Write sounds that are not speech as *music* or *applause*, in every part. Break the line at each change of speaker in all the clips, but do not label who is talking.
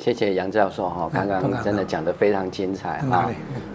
谢谢杨教授哈，刚刚真的讲得非常精彩哈。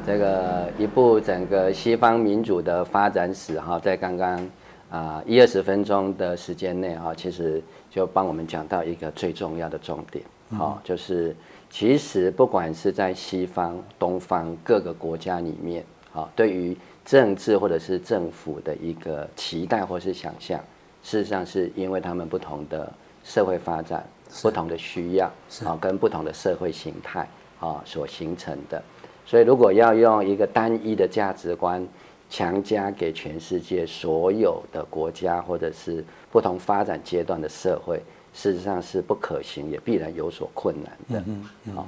这个一部整个西方民主的发展史哈，在刚刚啊一二十分钟的时间内哈，其实就帮我们讲到一个最重要的重点，好，就是其实不管是在西方、东方各个国家里面，好，对于政治或者是政府的一个期待或是想象，事实上是因为他们不同的社会发展。不同的需要啊，跟不同的社会形态啊所形成的，所以如果要用一个单一的价值观强加给全世界所有的国家或者是不同发展阶段的社会，事实上是不可行，也必然有所困难的。嗯好，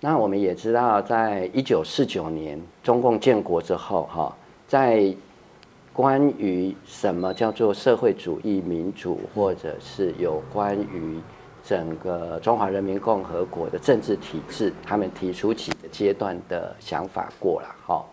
那我们也知道，在一九四九年中共建国之后，哈，在关于什么叫做社会主义民主，或者是有关于整个中华人民共和国的政治体制，他们提出几个阶段的想法过了，哈。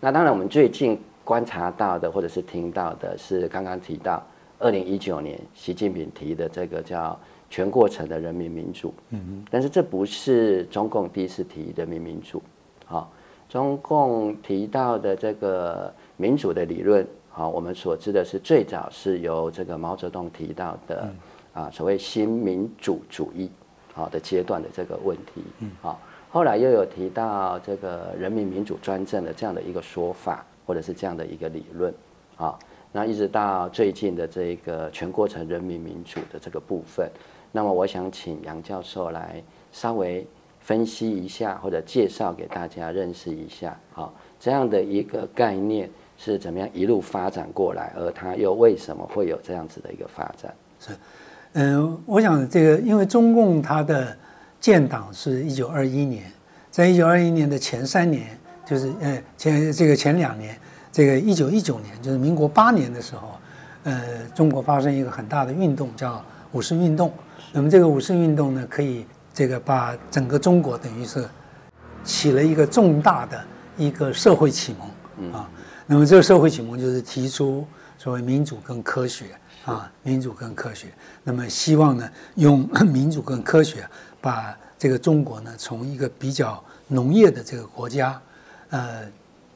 那当然，我们最近观察到的或者是听到的是刚刚提到二零一九年习近平提的这个叫全过程的人民民主，嗯嗯。但是这不是中共第一次提人民民主，好，中共提到的这个民主的理论，好，我们所知的是最早是由这个毛泽东提到的。啊，所谓新民主主义，好的阶段的这个问题，嗯，好，后来又有提到这个人民民主专政的这样的一个说法，或者是这样的一个理论，啊，那一直到最近的这个全过程人民民主的这个部分，那么我想请杨教授来稍微分析一下，或者介绍给大家认识一下，好，这样的一个概念是怎么样一路发展过来，而它又为什么会有这样子的一个发展？是。
嗯，我想这个，因为中共它的建党是一九二一年，在一九二一年的前三年，就是呃前这个前两年，这个一九一九年，就是民国八年的时候，呃，中国发生一个很大的运动，叫五四运动。那么这个五四运动呢，可以这个把整个中国等于是起了一个重大的一个社会启蒙啊。那么这个社会启蒙就是提出所谓民主跟科学。啊，民主跟科学，那么希望呢，用 *clears throat* 民主跟科学，把这个中国呢，从一个比较农业的这个国家，呃，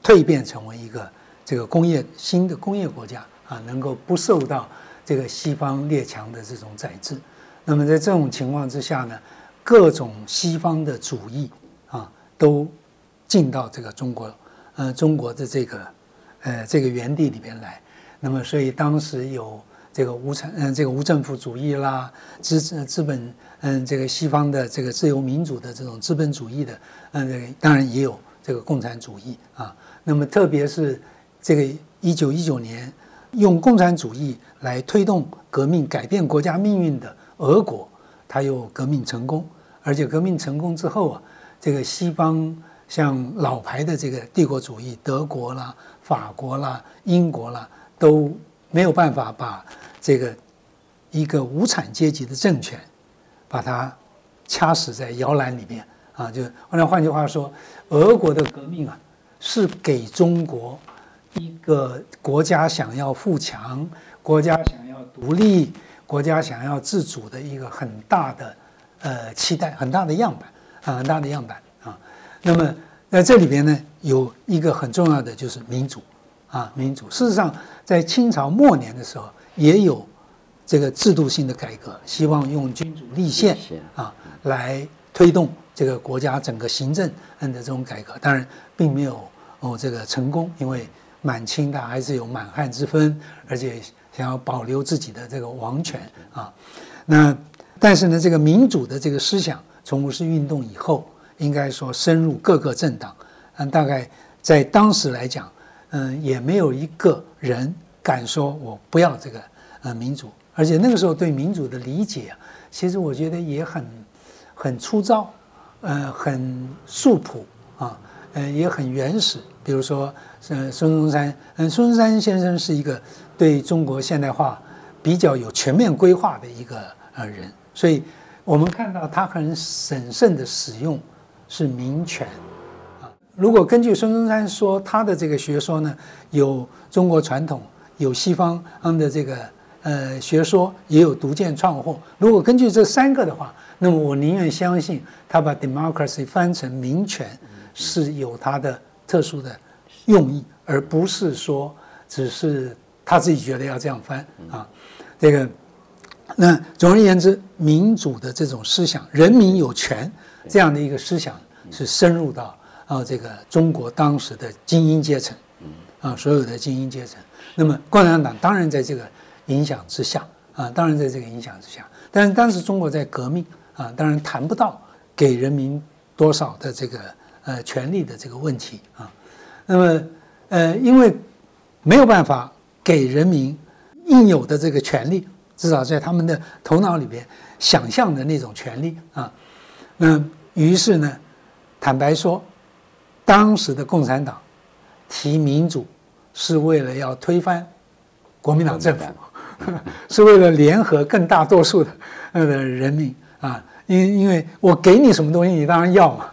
蜕变成为一个这个工业新的工业国家啊，能够不受到这个西方列强的这种宰制。那么在这种情况之下呢，各种西方的主义啊，都进到这个中国，呃，中国的这个呃这个原地里边来。那么所以当时有。这个无产嗯，这个无政府主义啦，资资本嗯，这个西方的这个自由民主的这种资本主义的嗯，当然也有这个共产主义啊。那么特别是这个一九一九年用共产主义来推动革命、改变国家命运的俄国，它又革命成功，而且革命成功之后啊，这个西方像老牌的这个帝国主义，德国啦、法国啦、英国啦，都没有办法把。这个一个无产阶级的政权，把它掐死在摇篮里面啊！就后来换句话说，俄国的革命啊，是给中国一个国家想要富强、国家想要独立、国家想要自主的一个很大的呃期待，很大的样板啊，很大的样板啊。那么在这里边呢，有一个很重要的就是民主啊，民主。事实上，在清朝末年的时候。也有这个制度性的改革，希望用君主立宪啊来推动这个国家整个行政的这种改革，当然并没有哦这个成功，因为满清它还是有满汉之分，而且想要保留自己的这个王权啊。那但是呢，这个民主的这个思想从五四运动以后，应该说深入各个政党，嗯，大概在当时来讲，嗯，也没有一个人。敢说我不要这个呃民主，而且那个时候对民主的理解，其实我觉得也很很粗糙，呃，很素朴啊，呃，也很原始。比如说，呃，孙中山，嗯，孙中山先生是一个对中国现代化比较有全面规划的一个呃人，所以我们看到他很审慎的使用是民权啊。如果根据孙中山说他的这个学说呢，有中国传统。有西方的这个呃学说，也有独见创货。如果根据这三个的话，那么我宁愿相信他把 democracy 翻成民权是有他的特殊的用意，而不是说只是他自己觉得要这样翻啊。这个，那总而言之，民主的这种思想，人民有权这样的一个思想，是深入到啊这个中国当时的精英阶层，啊所有的精英阶层。那么共产党当然在这个影响之下啊，当然在这个影响之下。但是当时中国在革命啊，当然谈不到给人民多少的这个呃权利的这个问题啊。那么呃，因为没有办法给人民。应有的这个权利，至少在他们的头脑里边想象的那种权利啊，那于是呢，坦白说，当时的共产党提民主是为了要推翻国民党政府，*laughs* 是为了联合更大多数的呃人民啊，因因为我给你什么东西，你当然要嘛，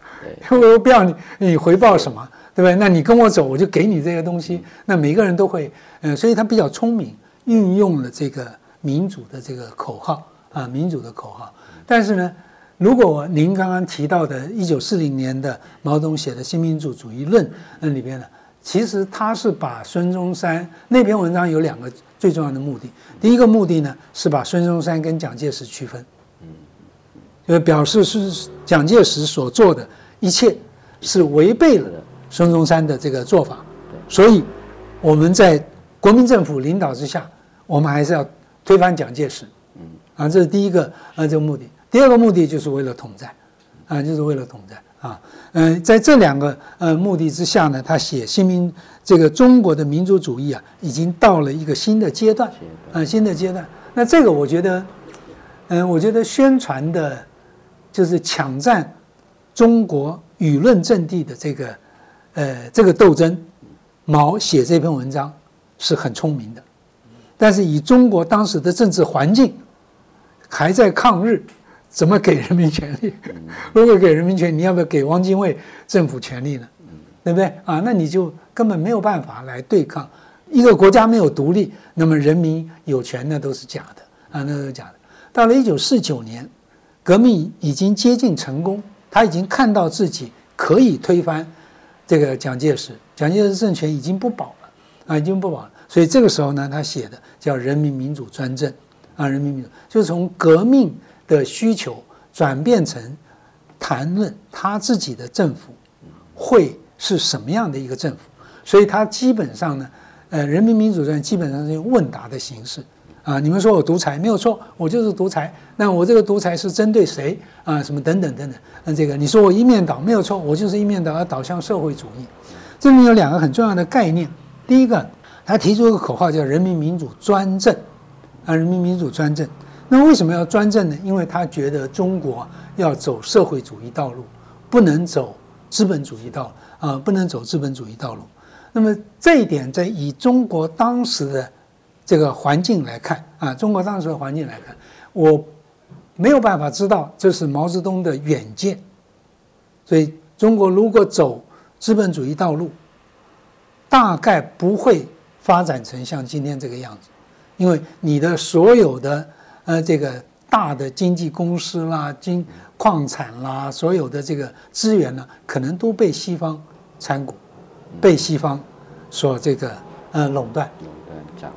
我不要你，你回报什么，对不对？那你跟我走，我就给你这些东西，那每个人都会，嗯，所以他比较聪明。运用了这个民主的这个口号啊，民主的口号。但是呢，如果您刚刚提到的1940年的毛泽东写的《新民主主义论》那里边呢，其实他是把孙中山那篇文章有两个最重要的目的。第一个目的呢，是把孙中山跟蒋介石区分，就是表示是蒋介石所做的一切是违背了孙中山的这个做法，所以我们在国民政府领导之下。我们还是要推翻蒋介石，嗯，啊，这是第一个啊，这个目的。第二个目的就是为了统战，啊，就是为了统战啊。嗯，在这两个呃目的之下呢，他写新民这个中国的民族主义啊，已经到了一个新的阶段，啊，新的阶段。那这个我觉得，嗯，我觉得宣传的，就是抢占中国舆论阵地的这个，呃，这个斗争，毛写这篇文章是很聪明的。但是以中国当时的政治环境，还在抗日，怎么给人民权利？如果给人民权，你要不要给汪精卫政府权利呢？对不对啊？那你就根本没有办法来对抗一个国家没有独立，那么人民有权那都是假的啊，那都是假的。到了一九四九年，革命已经接近成功，他已经看到自己可以推翻这个蒋介石，蒋介石政权已经不保了啊，已经不保了。所以这个时候呢，他写的叫“人民民主专政”，啊，人民民主就是从革命的需求转变成谈论他自己的政府会是什么样的一个政府。所以他基本上呢，呃，人民民主专基本上是用问答的形式，啊，你们说我独裁没有错，我就是独裁。那我这个独裁是针对谁啊？什么等等等等。那这个你说我一面倒没有错，我就是一面倒要导向社会主义。这里面有两个很重要的概念，第一个。他提出一个口号叫“人民民主专政”，啊，人民民主专政。那为什么要专政呢？因为他觉得中国要走社会主义道路，不能走资本主义道啊，不能走资本主义道路。那么这一点，在以中国当时的这个环境来看啊，中国当时的环境来看，我没有办法知道这是毛泽东的远见。所以，中国如果走资本主义道路，大概不会。发展成像今天这个样子，因为你的所有的呃这个大的经纪公司啦、金矿产啦，所有的这个资源呢，可能都被西方参股，被西方所这个呃垄断。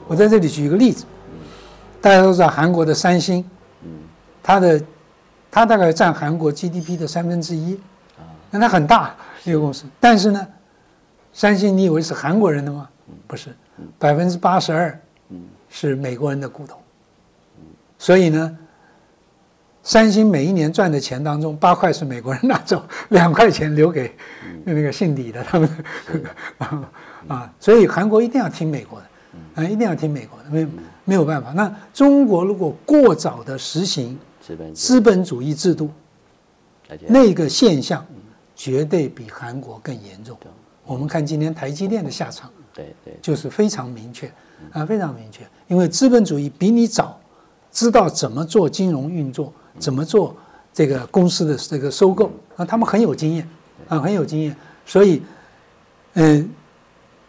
我在这里举一个例子，大家都知道韩国的三星，它的它大概占韩国 GDP 的三分之一，那它很大一个公司，但是呢，三星你以为是韩国人的吗？不是。百分之八十二，是美国人的股东，所以呢，三星每一年赚的钱当中，八块是美国人拿走，*laughs* 两块钱留给那个姓李的他们，*laughs* 啊，所以韩国一定要听美国的，啊，一定要听美国的，没没有办法。那中国如果过早的实行资本资本主义制度，那个现象绝对比韩国更严重。我们看今天台积电的下场。对对，就是非常明确，啊，非常明确。因为资本主义比你早知道怎么做金融运作，怎么做这个公司的这个收购，啊，他们很有经验，啊，很有经验。所以，嗯，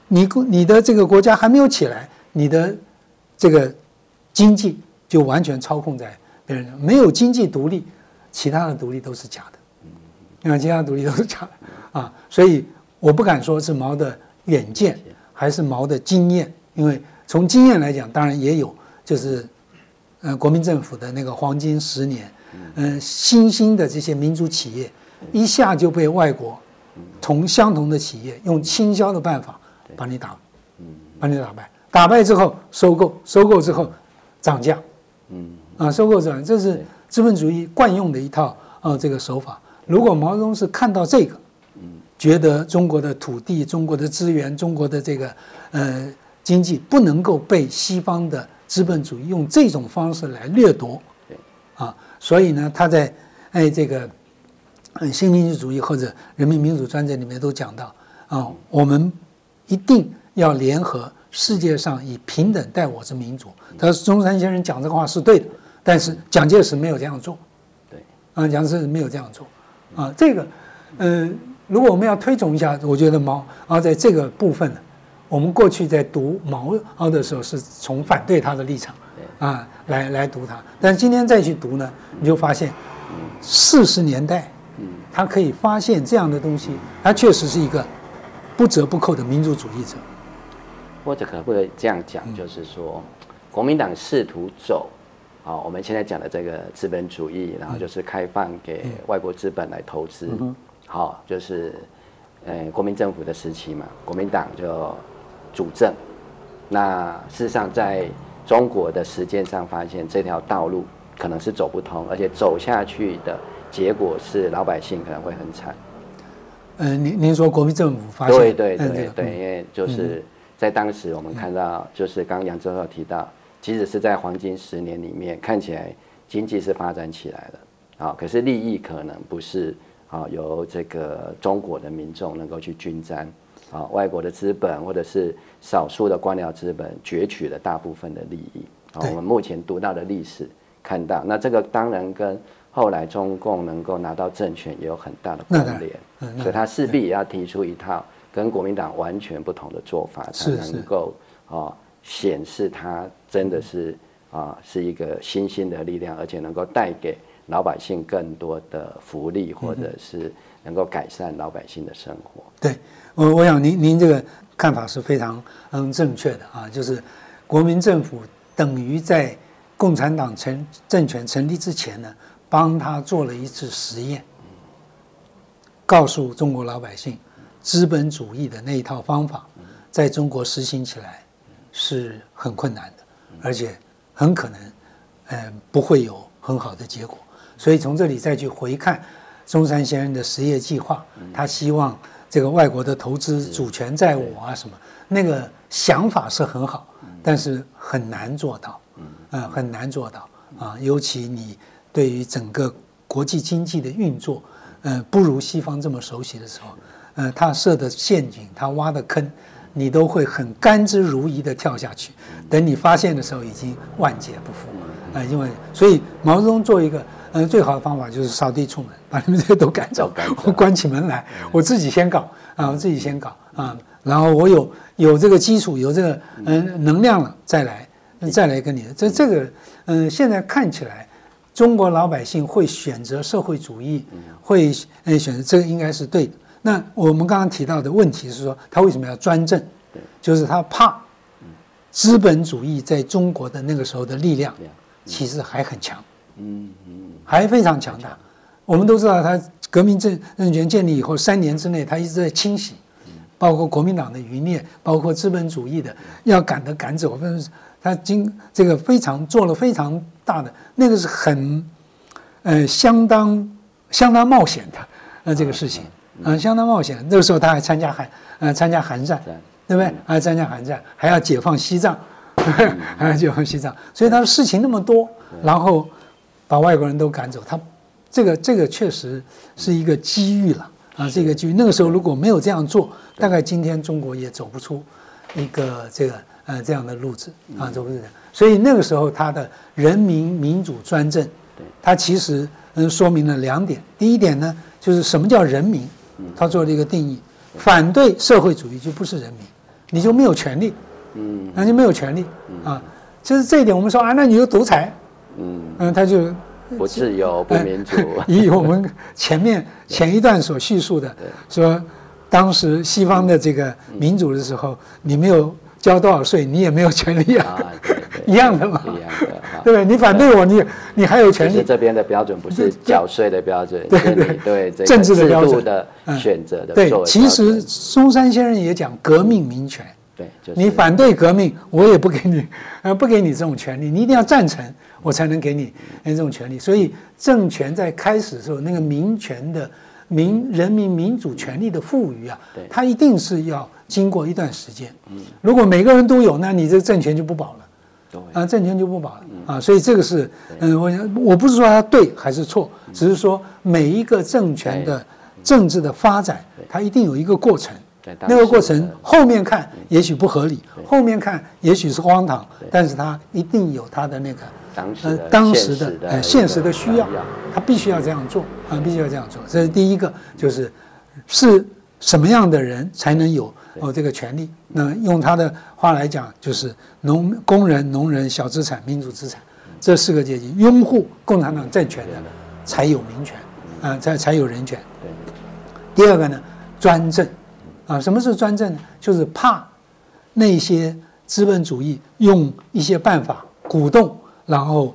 你你的这个国家还没有起来，你的这个经济就完全操控在别人，没有经济独立，其他的独立都是假的。你看，其他独立都是假的啊，所以我不敢说是毛的远见还是毛的经验，因为从经验来讲，当然也有，就是，呃，国民政府的那个黄金十年，嗯，新兴的这些民族企业一下就被外国同相同的企业用倾销的办法把你打，把你打败，打败之后收购，收购之后涨价，嗯，啊，收购涨，这是资本主义惯用的一套啊这个手法。如果毛泽东是看到这个，觉得中国的土地、中国的资源、中国的这个呃经济不能够被西方的资本主义用这种方式来掠夺，啊，所以呢，他在哎这个嗯新民主主义或者人民民主专政里面都讲到啊，我们一定要联合世界上以平等待我之民主。他说中山先生讲这个话是对的，但是蒋介石没有这样做，
对，
啊，蒋介石没有这样做。啊，这个，嗯，如果我们要推崇一下，我觉得毛啊，在这个部分呢，我们过去在读毛啊的时候，是从反对他的立场，啊，来来读他，但今天再去读呢，你就发现，四十年代，他可以发现这样的东西，他确实是一个不折不扣的民族主义者。
或者可不可以这样讲，就是说，国民党试图走。好，我们现在讲的这个资本主义，然后就是开放给外国资本来投资。好，就是，呃，国民政府的时期嘛，国民党就主政。那事实上，在中国的实践上发现，这条道路可能是走不通，而且走下去的结果是老百姓可能会很惨。
嗯，您您说国民政府发现？
对对对对，因为就是在当时我们看到，就是刚刚杨教授提到。即使是在黄金十年里面，看起来经济是发展起来了，啊，可是利益可能不是啊由这个中国的民众能够去均沾，啊，外国的资本或者是少数的官僚资本攫取了大部分的利益，啊，我们目前读到的历史看到，那这个当然跟后来中共能够拿到政权也有很大的关联，所以他势必也要提出一套跟国民党完全不同的做法，才能够啊。显示他真的是啊，是一个新兴的力量，而且能够带给老百姓更多的福利，或者是能够改善老百姓的生活。
对，我我想您您这个看法是非常嗯正确的啊，就是国民政府等于在共产党成政权成立之前呢，帮他做了一次实验，告诉中国老百姓，资本主义的那一套方法在中国实行起来。是很困难的，而且很可能，嗯，不会有很好的结果。所以从这里再去回看中山先生的实业计划，他希望这个外国的投资主权在我啊什么，那个想法是很好，但是很难做到，嗯，很难做到啊。尤其你对于整个国际经济的运作，嗯，不如西方这么熟悉的时候，嗯，他设的陷阱，他挖的坑。你都会很甘之如饴的跳下去，等你发现的时候已经万劫不复。啊！因为所以毛泽东做一个嗯最好的方法就是扫地出门，*laughs* 把你们这些都赶走，我关起门来，我自己先搞啊，我自己先搞啊，然后我有有这个基础，有这个嗯。能量了再来再来跟你这这个嗯现在看起来中国老百姓会选择社会主义，会嗯选择这个应该是对的。那我们刚刚提到的问题是说，他为什么要专政？就是他怕资本主义在中国的那个时候的力量，其实还很强，嗯嗯，还非常强大。我们都知道，他革命政政权建立以后三年之内，他一直在清洗，包括国民党的余孽，包括资本主义的，要赶的赶走。他经这个非常做了非常大的，那个是很，呃，相当相当冒险的那这个事情。嗯，相当冒险。那个时候他还参加韩，呃，参加韩战，对不对？还参加韩战，还要解放西藏，*laughs* 还要解放西藏。所以他的事情那么多，然后把外国人都赶走，他这个这个确实是一个机遇了啊，这个机遇。那个时候如果没有这样做，大概今天中国也走不出一个这个呃这样的路子啊，走不出。所以那个时候他的人民民主专政，他其实嗯说明了两点。第一点呢，就是什么叫人民？他做了一个定义，反对社会主义就不是人民，你就没有权利，嗯，那就没有权利啊。就是这一点，我们说啊，那你就独裁，嗯嗯，他就
不自由不民主。
以我们前面 *laughs* 前一段所叙述的，说当时西方的这个民主的时候，你没有交多少税，你也没有权利啊，一样的嘛，
一样的，
对不对？你反对我，你你还有权利。
这边的标准不是缴税的标准，对对对，
政治的标准
的选择的。
对，其实松山先生也讲革命民权。
对，
你反对革命，我也不给你，*laughs* 呃，不给你这种权利，你一定要赞成，我才能给你这种权利。所以政权在开始的时候，那个民权的民人民民主权利的赋予啊，它一定是要经过一段时间。嗯，如果每个人都有，那你这个政权就不保了。啊，政权就不保了啊。所以这个是，嗯，我我不是说它对还是错，只是说每一个政权的政治的发展，它一定有一个过程。那个过程后面看也许不合理，后面看也许是荒唐，但是它一定有它的那个
呃当时
的呃现实的需要，它必须要这样做啊，必须要这样做。这是第一个，就是是什么样的人才能有哦这个权利？那用他的话来讲，就是农工人、农人、小资产、民主资产这四个阶级拥护共产党政权的才有民权啊，才才有人权。第二个呢，专政。啊，什么是专政呢？就是怕那些资本主义用一些办法鼓动，然后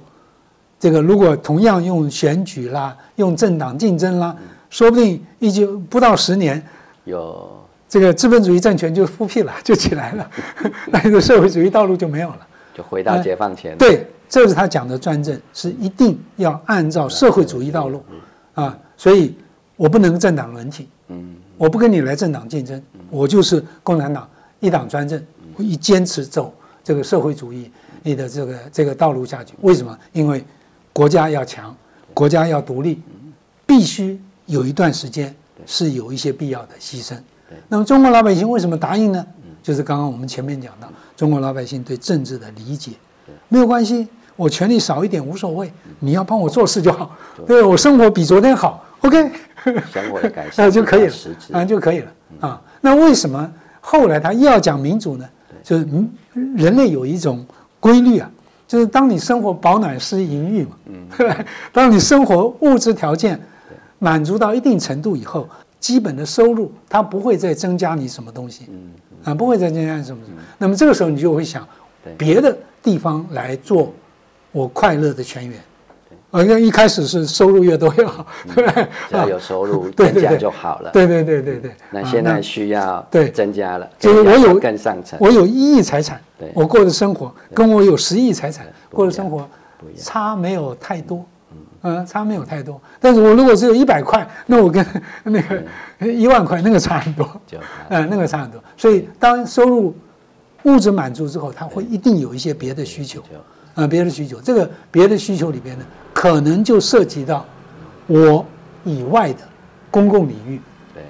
这个如果同样用选举啦，用政党竞争啦，说不定一九不到十年，
有
这个资本主义政权就复辟了，就起来了，*laughs* 那个社会主义道路就没有了，
就回到解放前。
对，这是他讲的专政，是一定要按照社会主义道路啊，所以我不能政党轮替。嗯。我不跟你来政党竞争，我就是共产党一党专政，一坚持走这个社会主义你的这个这个道路下去。为什么？因为国家要强，国家要独立，必须有一段时间是有一些必要的牺牲。那么中国老百姓为什么答应呢？就是刚刚我们前面讲到，中国老百姓对政治的理解，没有关系，我权力少一点无所谓，你要帮我做事就好，对我生活比昨天好，OK。*laughs*
生活的改善 *laughs*
就可以了，啊就可以了啊。那为什么后来他又要讲民主呢？就是人类有一种规律啊，就是当你生活饱暖思淫欲嘛，嗯？*laughs* 当你生活物质条件满足到一定程度以后，基本的收入它不会再增加你什么东西，嗯啊不会再增加什么。那么这个时候你就会想，别的地方来做我快乐的泉源。好像一开始是收入越多越好，对不对？
只要有收入 *laughs* 增加就好了。
对对对对对。
那现在需要
对
增加了，
就是我有
更上层，
我有一亿财产，我过的生活跟我有十亿财产过的生活差没有太多，嗯，差没有太多。但是我如果只有一百块，*laughs* 那我跟那个一万块那个差很多，*laughs* 嗯，那个差很多。所以当收入物质满足之后，他会一定有一些别的需求。啊，别的需求，这个别的需求里边呢，可能就涉及到我以外的公共领域。对，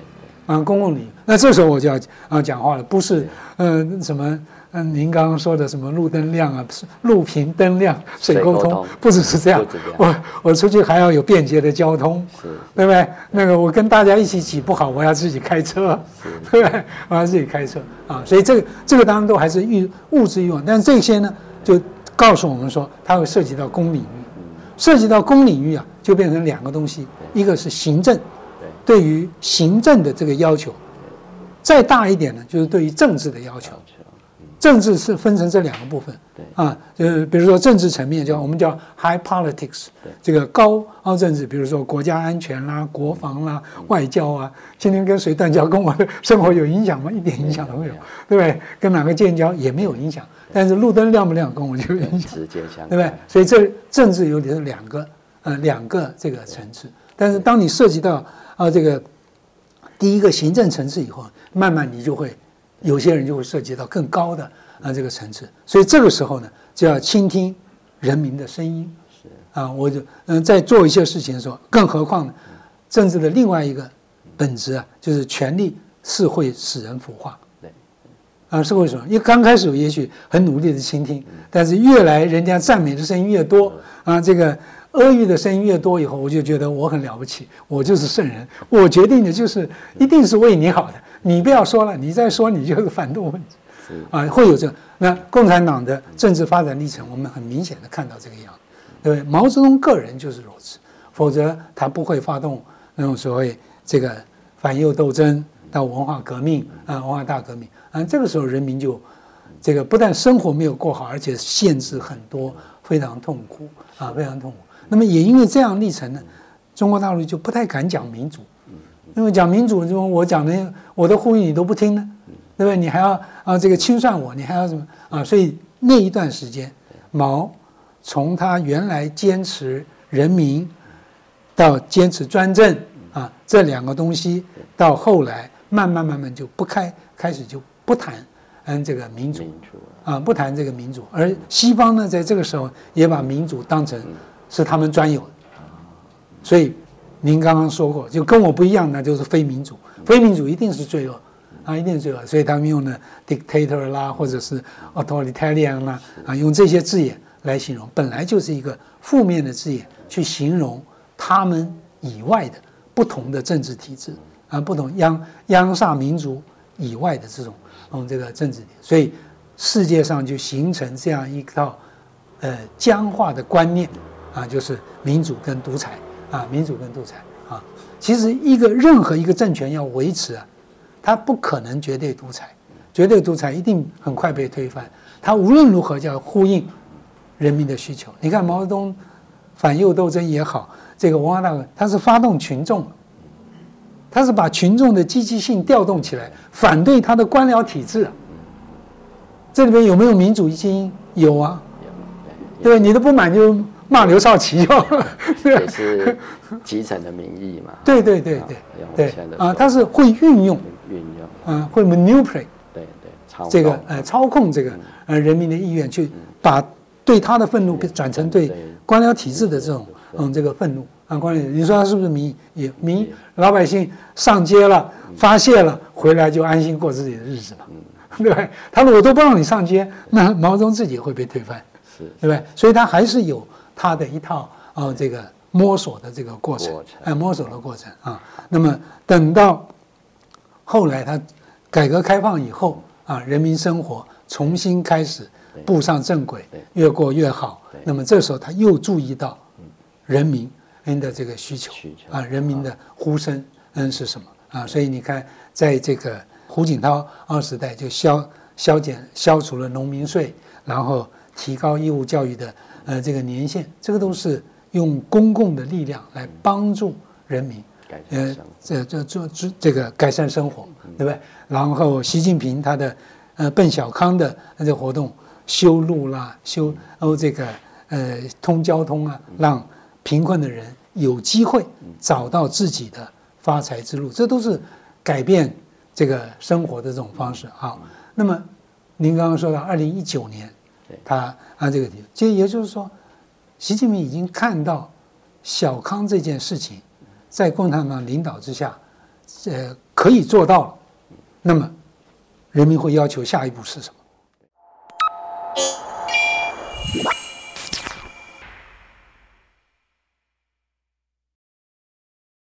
啊，公共领域。那这时候我就要啊讲话了，不是嗯什么嗯您刚刚说的什么路灯亮啊，路平灯亮，水沟通，不只是这样。我我出去还要有便捷的交通，对不对？那个我跟大家一起挤不好，我要自己开车，对不对？我要自己开车啊。所以这个这个当然都还是欲物质欲望，但是这些呢就。告诉我们说，它会涉及到公领域，涉及到公领域啊，就变成两个东西，一个是行政，对于行政的这个要求，再大一点呢，就是对于政治的要求。政治是分成这两个部分，啊，就是比如说政治层面叫我们叫 high politics，这个高高政治，比如说国家安全啦、国防啦、外交啊。今天跟谁断交，跟我的生活有影响吗？一点影响都没有，对不对？跟哪个建交也没有影响。但是路灯亮不亮跟我就有影响，
直接相
对不对？所以这政治有点是两个，呃，两个这个层次。但是当你涉及到啊这个第一个行政层次以后，慢慢你就会。有些人就会涉及到更高的啊这个层次，所以这个时候呢，就要倾听人民的声音。是啊，我就嗯在做一些事情的时候，更何况呢，政治的另外一个本质啊，就是权力是会使人腐化。对，啊是为什么？因为刚开始也许很努力的倾听，但是越来人家赞美的声音越多啊，这个阿谀的声音越多以后，我就觉得我很了不起，我就是圣人，我决定的就是一定是为你好的。你不要说了，你再说你就是反动分子，啊，会有这那共产党的政治发展历程，我们很明显的看到这个样子，对不对？毛泽东个人就是如此，否则他不会发动那种所谓这个反右斗争到文化革命啊，文化大革命啊，这个时候人民就这个不但生活没有过好，而且限制很多，非常痛苦啊，非常痛苦。那么也因为这样历程呢，中国大陆就不太敢讲民主。因为讲民主，就我讲的我的呼吁你都不听呢，对不对？你还要啊这个清算我，你还要什么啊？所以那一段时间，毛从他原来坚持人民，到坚持专政啊这两个东西，到后来慢慢慢慢就不开开始就不谈嗯这个民主啊不谈这个民主，而西方呢在这个时候也把民主当成是他们专有的，所以。您刚刚说过，就跟我不一样，那就是非民主。非民主一定是罪恶，啊，一定是罪恶。所以他们用的 dictator 啦，或者是 authoritarian 啦，啊，用这些字眼来形容，本来就是一个负面的字眼，去形容他们以外的不同的政治体制啊，不同央央萨民族以外的这种嗯这个政治。所以世界上就形成这样一套呃僵化的观念啊，就是民主跟独裁。啊，民主跟独裁啊，其实一个任何一个政权要维持啊，它不可能绝对独裁，绝对独裁一定很快被推翻。它无论如何叫呼应人民的需求。你看毛泽东反右斗争也好，这个文化大革命，他是发动群众，他是把群众的积极性调动起来，反对他的官僚体制。这里面有没有民主精英？有啊，对你的不满就。骂刘少奇
哦，也是基层的民意嘛。
对对对对对啊，他是会运用
运用，
嗯，会 manipulate，
对对，
这个呃操控这个呃人民的意愿，去把对他的愤怒转成对官僚体制的这种嗯这个愤怒。啊，官僚，你说他是不是民意？也民意，老百姓上街了，发泄了，回来就安心过自己的日子了，*laughs* 对吧？他如果都不让你上街，那毛泽东自己会被推翻，
是，
对不对？所以他还是有。他的一套啊，这个摸索的这个过程，哎，摸索的过程啊。那么等到后来他改革开放以后啊，人民生活重新开始步上正轨，越过越好。那么这时候他又注意到人民的这个需求啊，人民的呼声嗯是什么啊？所以你看，在这个胡锦涛二时代就消消减消除了农民税，然后提高义务教育的。呃，这个年限，这个都是用公共的力量来帮助人民，
呃，
这这这这这个改善生活，对不对？然后习近平他的呃奔小康的这个活动，修路啦，修哦这个呃通交通啊，让贫困的人有机会找到自己的发财之路，这都是改变这个生活的这种方式。好，那么您刚刚说到二零一九年。他按这个题，其实也就是说，习近平已经看到小康这件事情，在共产党领导之下，呃，可以做到了。那么，人民会要求下一步是什么？